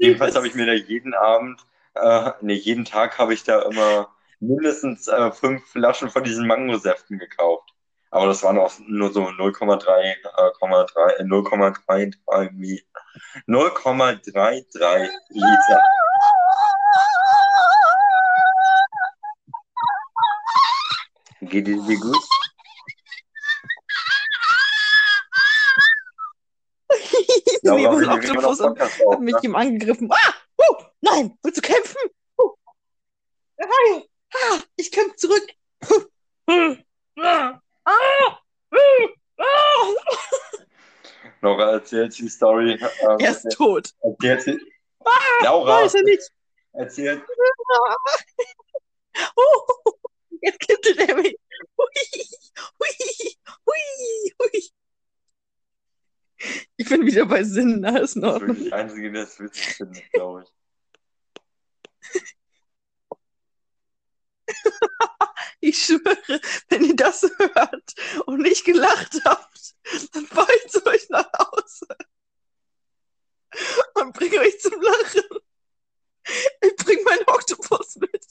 Jedenfalls habe ich mir da jeden Abend, äh, nee, jeden Tag habe ich da immer mindestens äh, fünf Flaschen von diesen Mangosäften gekauft. Aber das waren auch nur so 0,3, äh, 0,3, äh, 0,33 Mi- 0,33 Liter. Geht es dir gut? Immer noch Oktopus und hat mich ne? ihm angegriffen. Ah! Oh! Nein! Willst du kämpfen? Oh. Ah, ah, ich kämpfe zurück. Ah, ah, ah. Nora, erzählt die Story. Äh, Er ist tot. erzählt sie. Laura, Weiß er nicht. erzählt. Oh, jetzt kippte der mich. Hui, hui, hui, hui. Ich bin wieder bei Sinnen, alles in Das ist Ordnung. wirklich die Einzige, der es witzig findet, glaube ich. Ich schwöre, wenn ihr das hört und nicht gelacht habt, dann fahre ich zu euch nach Hause und bringe euch zum Lachen. Ich bringe meinen Oktopus mit.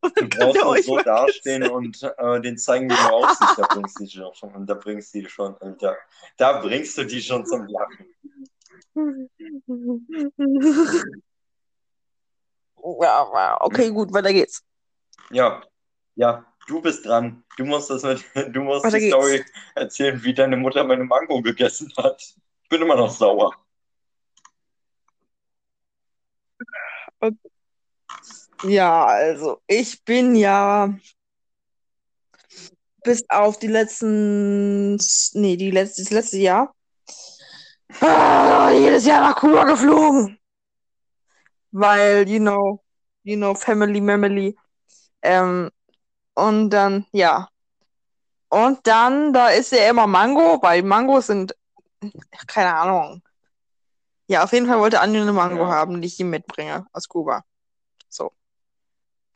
Und Du dann könnt brauchst euch so dastehen und äh, den zeigen, wie du aussiehst. Da bringst du die schon, und da bringst du die schon, da, da bringst du die schon zum Lachen. Ja, okay, gut, weiter geht's. Ja, ja, du bist dran. Du musst das mit, du musst Weiter die geht's. Story erzählen, wie deine Mutter meine Mango gegessen hat. Ich bin immer noch sauer. Ja, also ich bin ja bis auf die letzten, nee, die letzte, das letzte Jahr, ah, jedes Jahr nach Kuba geflogen. Weil, you know, you know, Family, Family. Ähm, und dann, ja. Und dann, da ist ja immer Mango, weil Mangos sind, keine Ahnung. Ja, auf jeden Fall wollte Anja eine Mango Ja. haben, die ich ihm mitbringe aus Kuba. So.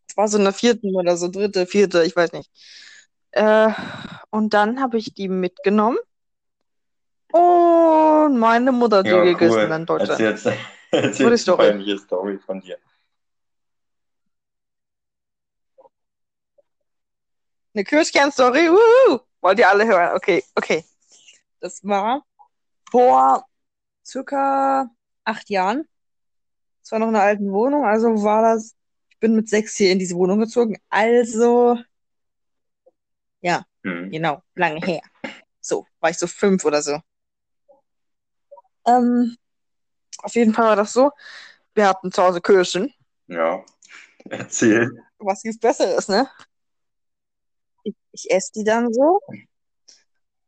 Es war so eine vierten oder so dritte, vierte, ich weiß nicht. Äh, und dann habe ich die mitgenommen. Und meine Mutter die Ja, gegessen cool. in Deutschland. Erzähl, erzähl Gute eine Story. peinliche Story von dir. Eine Kirschkern-Story. Wuhu! Wollt ihr alle hören? Okay, okay. Das war vor circa acht Jahren. Es war noch in einer alten Wohnung, also war das. Ich bin mit sechs hier in diese Wohnung gezogen. Also, Hm. genau, lange her. So, war ich so fünf oder so. Ähm, auf jeden Fall war das so. Wir hatten zu Hause Kirschen. Ja, erzähl. Was gibt's Besseres, ne? Ich ich esse die dann so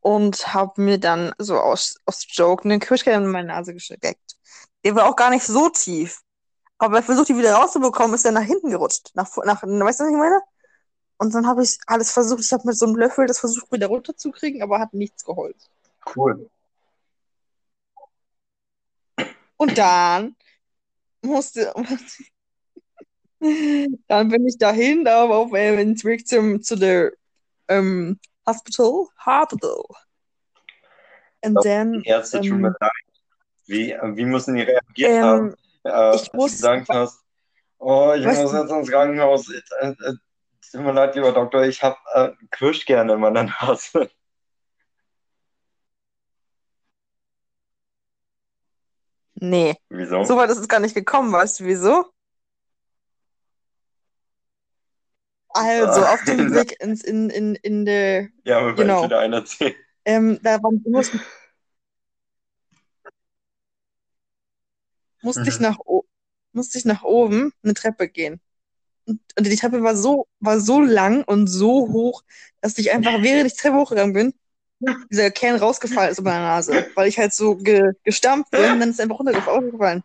und habe mir dann so aus, aus Joke einen Kirschkern in meine Nase gesteckt. Der war auch gar nicht so tief. Aber er versucht, die wieder rauszubekommen, ist er nach hinten gerutscht. Nach, nach, weißt du, was ich meine? Und dann habe ich alles versucht. Ich habe mit so einem Löffel das versucht, wieder runterzukriegen, aber hat nichts geholfen. Cool. Und dann musste. dann bin ich dahin, da auf den Weg zum, zu der ähm, Hospital. Hospital. And then. Die Ärzte tun ähm, mir leid. Wie, wie müssen die reagiert ähm, haben? Äh, ich muss- gesagt hast, oh, ich muss jetzt ins Krankenhaus. Äh, äh, tut mir leid, lieber Doktor, ich habe äh, Kirschkerne in meiner Nase. nee, Wieso? so weit ist es gar nicht gekommen, weißt du wieso? Also, auf dem. Weg ins, in, in, in der, ja, aber Genau. wenn wieder einer erzählt. ähm, da war, musste, musste ich Mhm. nach, o- musste ich nach oben eine Treppe gehen. Und, und die Treppe war so, war so lang und so hoch, dass ich einfach, während ich die Treppe hochgegangen bin, dieser Kern rausgefallen ist über meine Nase. Weil ich halt so ge, gestampft bin, dann ist er einfach runtergefallen.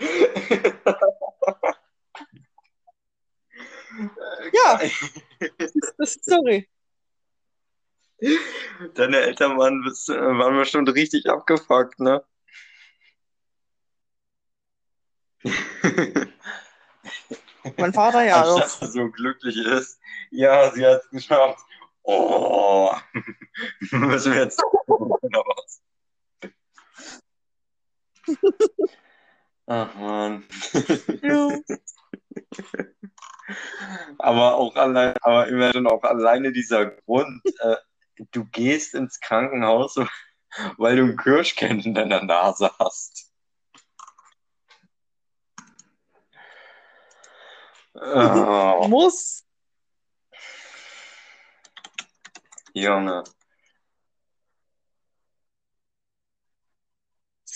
Ja. Das ist sorry. Deine Eltern waren, äh, waren bestimmt richtig abgefuckt, ne? Mein Vater ja Anstatt dass er so glücklich ist. Ja, sie hat es geschafft. Oh, müssen wir jetzt? Ach man. Ja. Aber auch allein, aber immerhin auch alleine dieser Grund, äh, du gehst ins Krankenhaus, weil du einen Kirschkern in deiner Nase hast. Oh, Muss. Junge.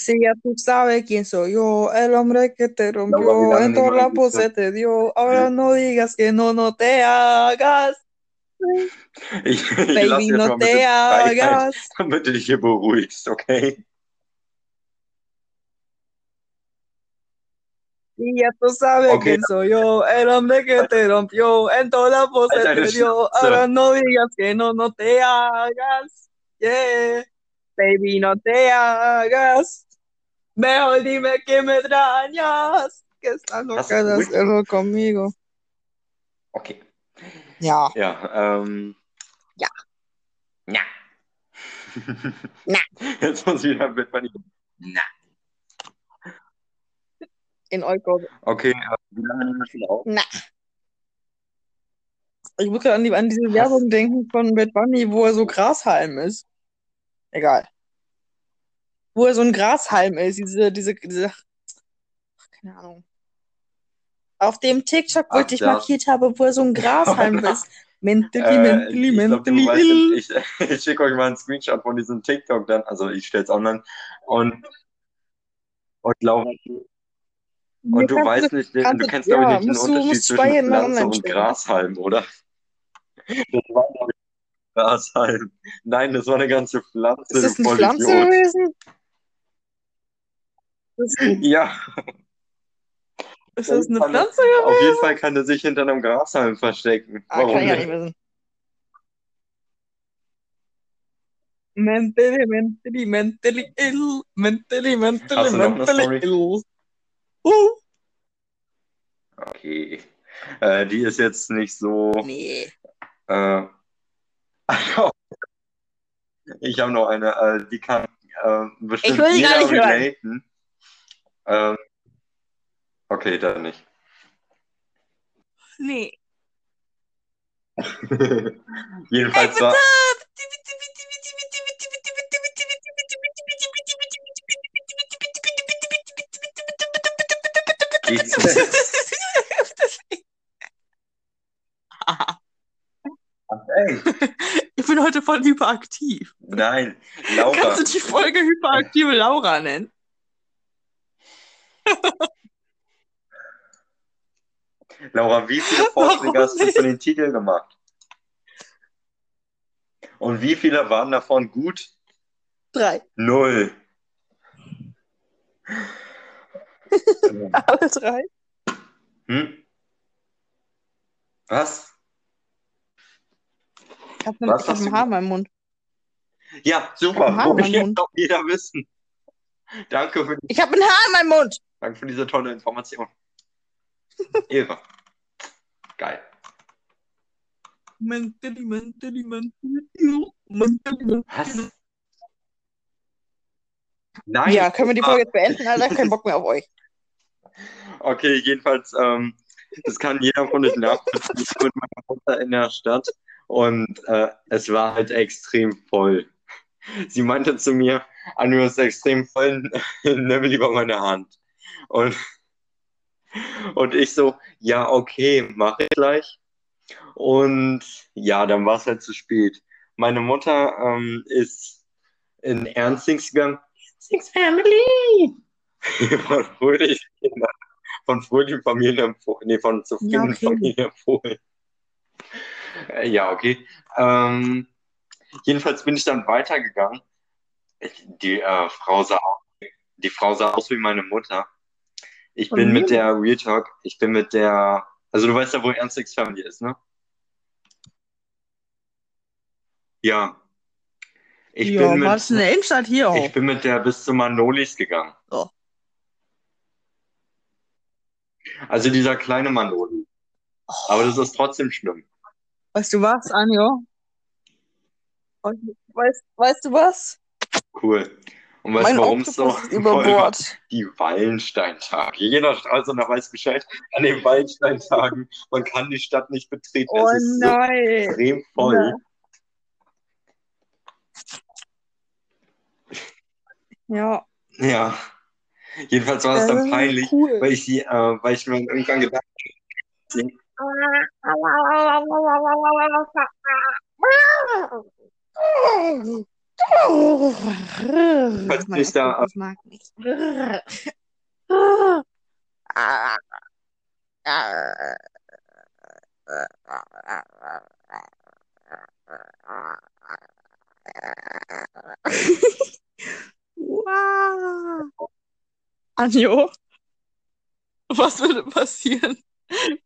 Si ya tú sabes quién soy yo, el hombre que te rompió, en toda la pose te dio. Ahora no digas que no, no te hagas, Ich, ich lass baby, no te hagas. damit du dich hier beruhigst, okay? Si ya tú sabes Okay. quién soy yo, el hombre que te rompió, en toda la pose Alter, te dio. Ahora no digas que no, no te hagas. Yeah, baby, no te hagas. Mejor dime que me extrañas, que estás loca de hacerlo conmigo. Okay. Ja. Ja, ähm. Ja. Ja. Na. Jetzt muss ich wieder mit meinem. Na. in Eukos. Okay, wie lange nehmen wir schon auf? Na. Ich muss gerade an, die, an diese Werbung denken von Bad Bunny, wo er so Grashalm ist. Egal. Wo er so ein Grashalm ist, diese, diese, diese, ach, keine Ahnung. Auf dem TikTok, wo Ach, ich dich markiert habe, wo er so ein Grashalm ist. Mentally, Äh, mentally, ich glaub, mentally weißt, ill. ich, ich schicke euch mal einen Screenshot von diesem TikTok dann, also ich stelle es online und und Laura, und du weißt nicht, den- kannst du kennst glaube ich nicht den Unterschied zwischen Pflanze und. Grashalm, oder? Das war ich Grashalm. Nein, das war eine ganze Pflanze, Ist das eine Pflanze gewesen? Ja, ist das eine Auf jeden Fall- Pflanze gewesen? auf jeden Fall kann er sich hinter einem Grashalm verstecken. Ah, Warum kann ich ja nicht? nicht wissen. Mentally, mentally, mentally ill. Mentally, mentally, Hast mentally ill. Uh. Okay. Äh, die ist jetzt nicht so. Nee. Äh, ich habe noch eine, äh, die kann äh, bestimmt Ich will die gar jeder nicht hören. Ähm, okay, dann nicht. Nee. Jedenfalls war. Geht's Ey, Ich bin heute voll hyperaktiv. nein, Laura. Kannst du die Folge hyperaktive Laura nennen? Laura, wie viele Warum Vorschläge hast du für den Titel gemacht? Und wie viele waren davon gut? Drei. Null. Alle drei. Hm? Was? Ich habe hab hast ein Haar in meinem Mund. Ja, super. Meinem jetzt doch jeder wissen. Danke für, Ich habe ein Haar in meinem Mund. danke für diese tolle Information. Ehre. Geil. Mentally, mentally, mentally, mentally. Was? Nein. Ja, können wir die Folge jetzt beenden, Alter? Kein Bock mehr auf euch. Okay, jedenfalls, ähm, das kann jeder von euch nachvollziehen. Ich war mit meiner Mutter in der Stadt und äh, es war halt extrem voll. Sie meinte zu mir, Anu ist extrem voll, nimm lieber meine Hand. Und, und ich so, ja, okay, mache ich gleich. Und ja, dann war es halt zu spät. Meine Mutter ähm, ist in Ernstings gegangen. Ernstings Family! Von Fröhlich, von fröhlichen Familien empfohlen. Nee, von zufriedenen Ja, okay. Familien empfohlen. Äh, ja, okay. Ähm, jedenfalls bin ich dann weitergegangen. Die äh, Frau sah die Frau sah aus wie meine Mutter. Ich bin mit der Real Talk, ich bin mit der, also du weißt ja, wo Ernstings Family ist, ne? Ja. Ich ja, bin war das in mit, der Innenstadt hier auch? ich bin mit der bis zu Manolis gegangen. Oh. Also dieser kleine Manoli. Aber das ist trotzdem schlimm. Weißt du was, Anjo? Weißt, weißt du was? Cool. Und weißt du, warum es so. Die Wallensteintage. Jeder Stralsunder weiß Bescheid. An den Wallensteintagen, man kann die Stadt nicht betreten. Oh es ist so nein. extrem voll. Ja, Ja. Jedenfalls war es dann ist peinlich, cool. weil ich die, äh, weil ich mir irgendwann gedacht Falls bin ich da, Oktopus mag nicht. Wow. Anjo, was würde passieren,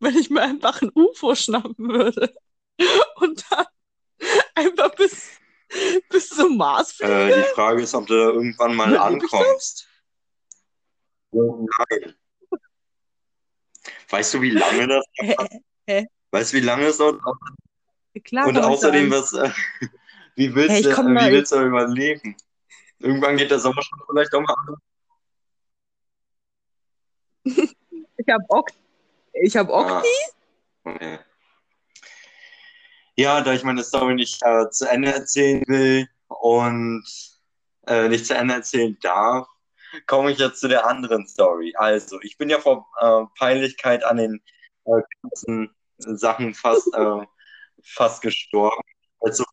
wenn ich mir einfach ein UFO schnappen würde und dann einfach bis, bis zum Mars fliege? äh, die Frage ist, ob du da irgendwann mal das? ankommst. Nein. Weißt du, wie lange das Hä? Hä? Weißt du, wie lange es dauert? Klar Und außerdem, was, äh, wie willst Hey, du, äh, wie willst du überleben? Irgendwann geht der Sommer schon vielleicht auch mal an. Ich hab Ok ich hab Ah, Okti. okay. Ja, da ich meine Story nicht äh, zu Ende erzählen will und äh, nicht zu Ende erzählen darf, komme ich jetzt zu der anderen Story. Also, ich bin ja vor äh, Peinlichkeit an den äh, ganzen Sachen fast, äh, fast gestorben. Also,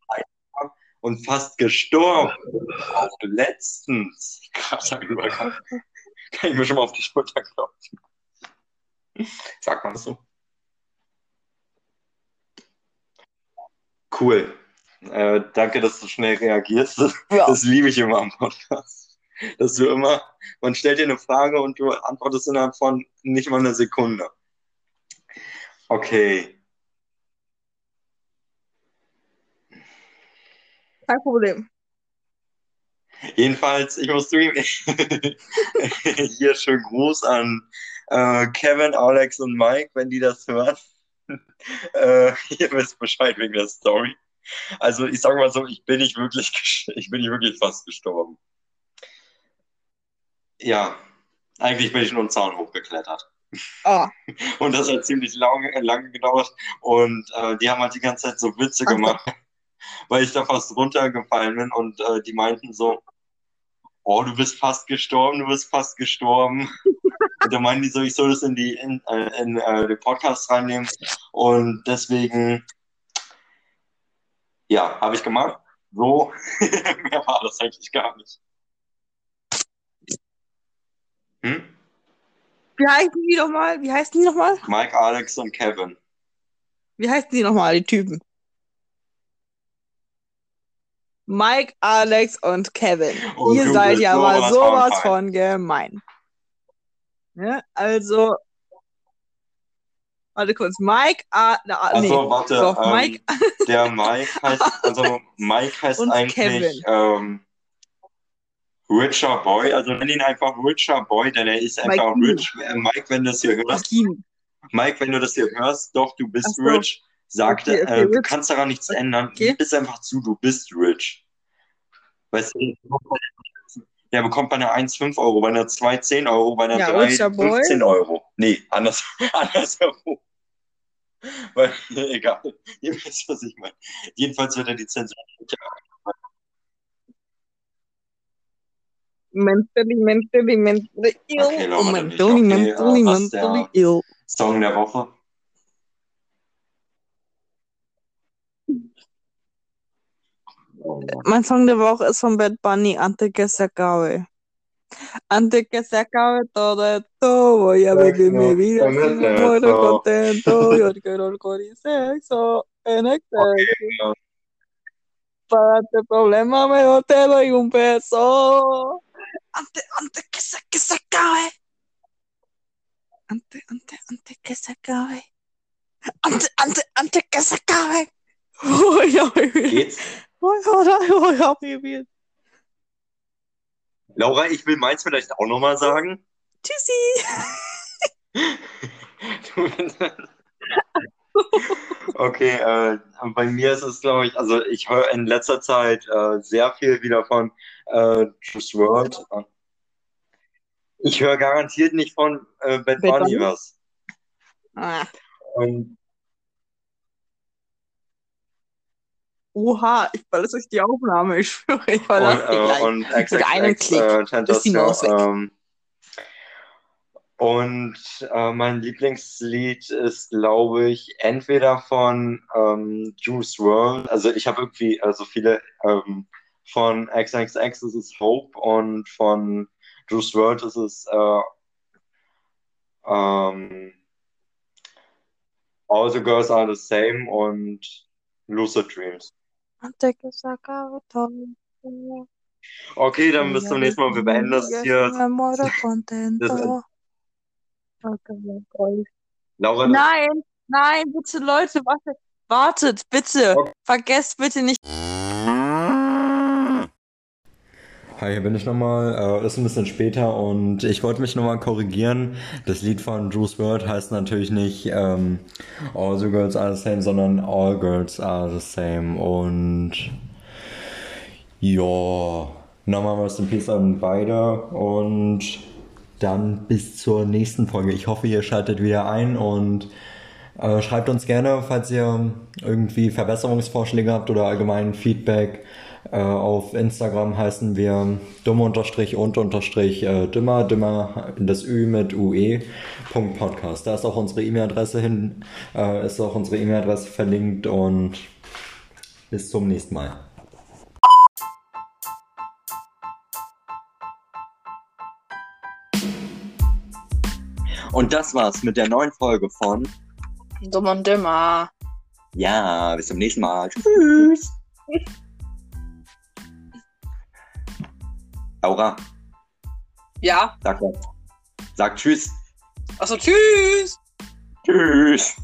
und fast gestorben. Auch letztens. Übergang. Kann ich mir schon mal auf die Schulter klopfen. Sagt man das so? Cool. Äh, danke, dass du schnell reagierst. Das, Ja. das liebe ich immer am Podcast. Dass du immer, man stellt dir eine Frage und du antwortest innerhalb von nicht mal einer Sekunde. Okay. Kein Problem. Jedenfalls, ich muss zugeben, hier schön Gruß an äh, Kevin, Alex und Mike, wenn die das hören. äh, ihr wisst Bescheid wegen der Story. Also ich sag mal so, ich bin nicht wirklich, ich bin nicht wirklich fast gestorben. Ja, eigentlich bin ich nur einen Zaun hochgeklettert. Ah, Und das hat ziemlich lange, lange gedauert. Und äh, die haben halt die ganze Zeit so Witze so. gemacht, weil ich da fast runtergefallen bin. Und äh, die meinten so, oh, du bist fast gestorben, du bist fast gestorben. Und da meinten die so, ich soll das in die in, äh, in äh, den Podcast reinnehmen. Und deswegen, ja, habe ich gemacht. So, mehr war das eigentlich gar nicht. Hm? wie heißen die nochmal? Wie heißen die nochmal? Mike, Alex und Kevin. Wie heißen die nochmal, die Typen? Mike, Alex und Kevin. Und Ihr seid ja mal sowas von gemein. Ja, also. Warte kurz. Mike, A, na, nee. Also, warte, Doch, ähm, Mike der Mike heißt, also Mike heißt Und eigentlich ähm, Richer Boy, also nenn ihn einfach Richer Boy, denn er ist einfach Mike. rich. Äh, Mike, wenn du das hier hörst. Mike, wenn du das hier hörst, doch, du bist so. rich, sagt, Okay, okay, äh, du rich. kannst daran nichts ändern, Okay. gib es einfach zu, du bist rich. Weißt du, der bekommt bei einer 1 5 Euro, bei einer 2 10 Euro, bei einer Ja, 3 Richer Boy. 15 Euro. Nee, anders, andersherum. Weil, egal, ihr wisst, was ich meine. Jedenfalls wird er die Zensur. Mentally, mentally, mentally ill. Okay, Laura, nicht. mentally, Okay, mentally, der- mentally ill. Song der Woche. Mein Song der Woche ist von Bad Bunny, Antes que se acabe. Antes que se acabe todo esto, voy a vivir no, mi vida eso. contento. Yo quiero alcohol y sexo en exceso. Para este problema mejor te doy un beso. Antes, antes que se, que se acabe. Antes, antes, antes que se acabe. Antes, antes, antes que se acabe. Voy a vivir. Geht's? Voy a, voy a vivir. Laura, ich will meins vielleicht auch nochmal sagen. Tschüssi. Okay, äh, bei mir ist es, glaube ich, also ich höre in letzter Zeit äh, sehr viel wieder von äh, Juice WRLD. Ich höre garantiert nicht von äh, Bad Bad Bunny? was. Ah. Und Oha, ich verlasse euch die Aufnahme. Ich schwöre, ich verlasse die äh, gleich. und Mit einem Klick äh, ist die. Maus weg. Ähm, und äh, mein Lieblingslied ist, glaube ich, entweder von ähm, Juice WRLD, also ich habe irgendwie also viele ähm, von XXX ist es Hope und von Juice WRLD ist es äh, ähm, All the Girls Are the Same und Lucid Dreams. Se acabe todo. Okay, dann bis zum nächsten Mal. Wir beenden das hier. Contento. Laura, Nein, nein, bitte Leute, wartet, wartet, bitte. Okay. Vergesst bitte nicht. Hi, hier bin ich nochmal. Äh, ist ein bisschen später und ich wollte mich nochmal korrigieren. Das Lied von Juice WRLD heißt natürlich nicht ähm, All the Girls Are the Same, sondern All Girls Are the Same. Und ja, nochmal was in Peace an beide und dann bis zur nächsten Folge. Ich hoffe, ihr schaltet wieder ein und äh, schreibt uns gerne, falls ihr irgendwie Verbesserungsvorschläge habt oder allgemein Feedback. Äh, auf Instagram heißen wir dumme unterstrich und unterstrich äh, dümmer, dümmer, das Ü mit UE, Punkt Podcast. Da ist auch unsere E-Mail-Adresse hin, äh, ist auch unsere E-Mail-Adresse verlinkt und bis zum nächsten Mal. Und das war's mit der neuen Folge von Dumm und dümmer. Ja, bis zum nächsten Mal. Tschüss. Laura, Ja, sag was. Sag Tschüss. also tschüss. Tschüss.